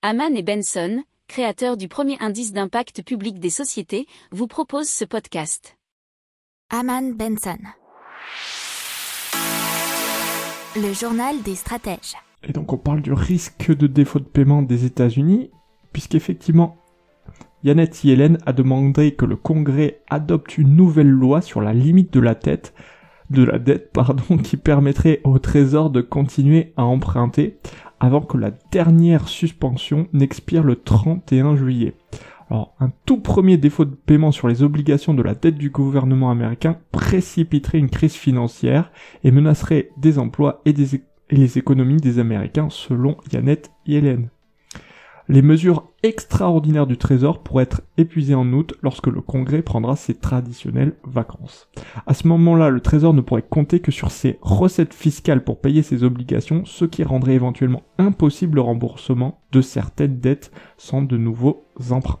Haman et Benson, créateurs du premier indice d'impact public des sociétés, vous proposent ce podcast. Haman Benson. Le journal des stratèges. Et donc on parle du risque de défaut de paiement des États-Unis, puisqu'effectivement, Yannette Yellen a demandé que le Congrès adopte une nouvelle loi sur la limite de la tête, de la dette, pardon, qui permettrait au Trésor de continuer à emprunter avant que la dernière suspension n'expire le 31 juillet. Alors, un tout premier défaut de paiement sur les obligations de la dette du gouvernement américain précipiterait une crise financière et menacerait des emplois et, les économies des Américains selon Yannette Yellen. Les mesures extraordinaires du Trésor pourraient être épuisées en août lorsque le Congrès prendra ses traditionnelles vacances. À ce moment-là, le Trésor ne pourrait compter que sur ses recettes fiscales pour payer ses obligations, ce qui rendrait éventuellement impossible le remboursement de certaines dettes sans de nouveaux emprunts.